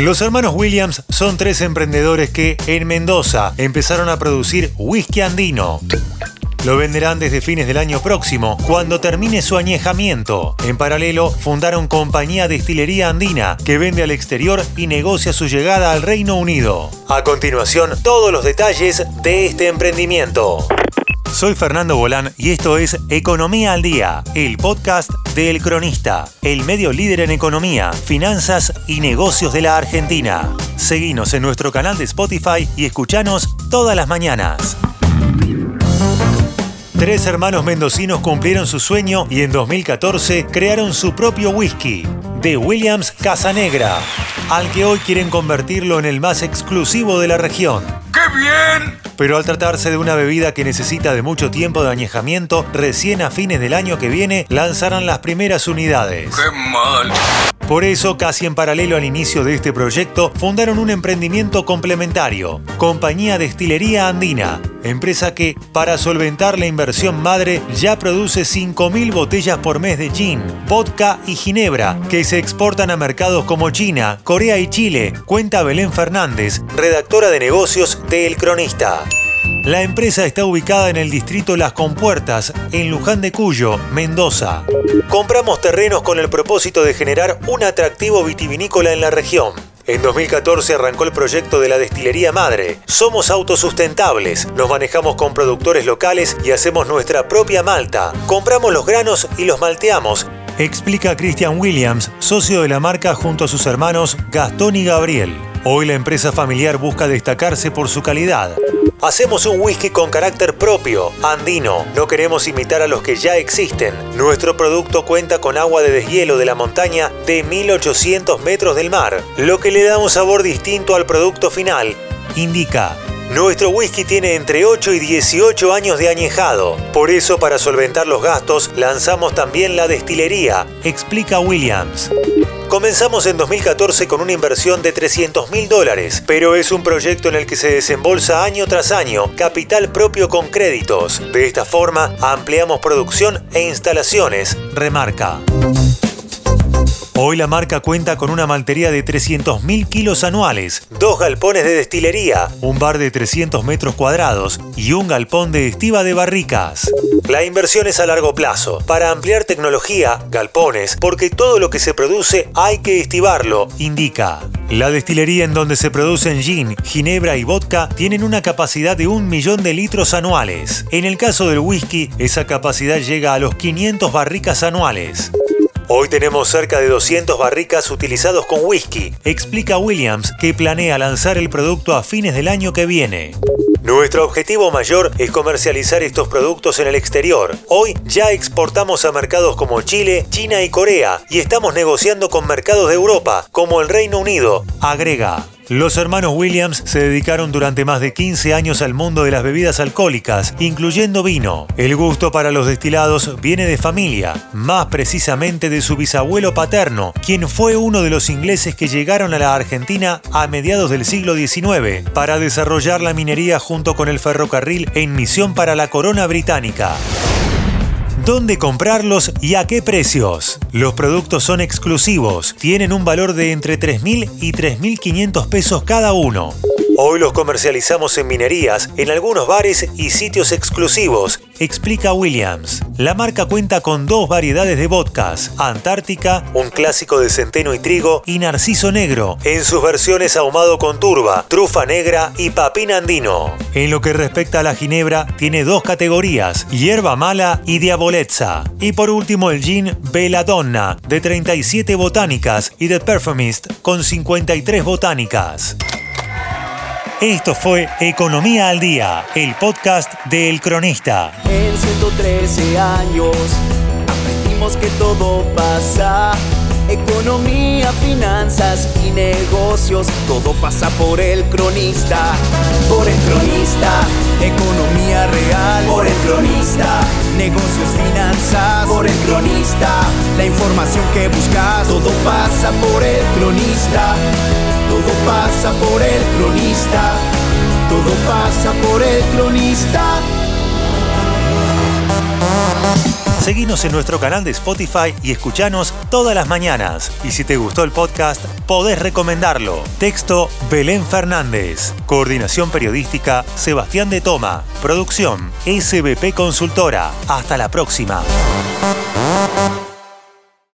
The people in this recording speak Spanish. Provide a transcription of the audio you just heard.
Los hermanos Williams son tres emprendedores que en Mendoza empezaron a producir whisky andino. Lo venderán desde fines del año próximo, cuando termine su añejamiento. En paralelo, fundaron compañía Destilería Andina, que vende al exterior y negocia su llegada al Reino Unido. A continuación, todos los detalles de este emprendimiento. Soy Fernando Bolán y esto es Economía al Día, el podcast de El Cronista, el medio líder en economía, finanzas y negocios de la Argentina. Seguinos en nuestro canal de Spotify y escuchanos todas las mañanas. Tres hermanos mendocinos cumplieron su sueño y en 2014 crearon su propio whisky, The Williams Casanegra, al que hoy quieren convertirlo en el más exclusivo de la región. ¡Qué bien! Pero al tratarse de una bebida que necesita de mucho tiempo de añejamiento, recién a fines del año que viene lanzarán las primeras unidades. ¡Qué mal! Por eso, casi en paralelo al inicio de este proyecto, fundaron un emprendimiento complementario, Compañía Destilería Andina, empresa que, para solventar la inversión madre, ya produce 5.000 botellas por mes de gin, vodka y ginebra, que se exportan a mercados como China, Corea y Chile, cuenta Belén Fernández, redactora de negocios de El Cronista. La empresa está ubicada en el distrito Las Compuertas, en Luján de Cuyo, Mendoza. Compramos terrenos con el propósito de generar un atractivo vitivinícola en la región. En 2014 arrancó el proyecto de la destilería madre. Somos autosustentables, nos manejamos con productores locales y hacemos nuestra propia malta. Compramos los granos y los malteamos. Explica Christian Williams, socio de la marca junto a sus hermanos Gastón y Gabriel. Hoy la empresa familiar busca destacarse por su calidad. Hacemos un whisky con carácter propio, andino. No queremos imitar a los que ya existen. Nuestro producto cuenta con agua de deshielo de la montaña de 1800 metros del mar, lo que le da un sabor distinto al producto final. Indica. Nuestro whisky tiene entre 8 y 18 años de añejado. Por eso, para solventar los gastos, lanzamos también la destilería, explica Williams. Comenzamos en 2014 con una inversión de 300 mil dólares, pero es un proyecto en el que se desembolsa año tras año capital propio con créditos. De esta forma, ampliamos producción e instalaciones, remarca. Hoy la marca cuenta con una maltería de 300.000 kilos anuales, dos galpones de destilería, un bar de 300 metros cuadrados y un galpón de estiva de barricas. La inversión es a largo plazo, para ampliar tecnología, galpones, porque todo lo que se produce hay que estivarlo, indica. La destilería en donde se producen gin, ginebra y vodka tienen una capacidad de un millón de litros anuales. En el caso del whisky, esa capacidad llega a los 500 barricas anuales. Hoy tenemos cerca de 200 barricas utilizados con whisky, explica Williams, que planea lanzar el producto a fines del año que viene. Nuestro objetivo mayor es comercializar estos productos en el exterior. Hoy ya exportamos a mercados como Chile, China y Corea y estamos negociando con mercados de Europa, como el Reino Unido, agrega. Los hermanos Williams se dedicaron durante más de 15 años al mundo de las bebidas alcohólicas, incluyendo vino. El gusto para los destilados viene de familia, más precisamente de su bisabuelo paterno, quien fue uno de los ingleses que llegaron a la Argentina a mediados del siglo XIX para desarrollar la minería junto con el ferrocarril en misión para la corona británica. ¿Dónde comprarlos y a qué precios? Los productos son exclusivos, tienen un valor de entre 3.000 y 3.500 pesos cada uno. Hoy los comercializamos en minerías, en algunos bares y sitios exclusivos, explica Williams. La marca cuenta con dos variedades de vodkas, Antártica, un clásico de centeno y trigo, y Narciso Negro, en sus versiones ahumado con turba, trufa negra y papín andino. En lo que respecta a la ginebra, tiene dos categorías, hierba mala y diabolezza. Y por último el gin Belladonna, de 37 botánicas, y The Perfumist, con 53 botánicas. Esto fue Economía al Día, el podcast de Cronista. En 113 años aprendimos que todo pasa. Economía, finanzas y negocios, todo pasa por el cronista. Por el cronista, economía real. Por el cronista, negocios, finanzas. Por el cronista, la información que buscas, todo pasa por el cronista. Todo pasa por el cronista. Todo pasa por el cronista. Seguinos en nuestro canal de Spotify y escuchanos todas las mañanas. Y si te gustó el podcast, podés recomendarlo. Texto Belén Fernández. Coordinación periodística Sebastián de Toma. Producción SBP Consultora. Hasta la próxima.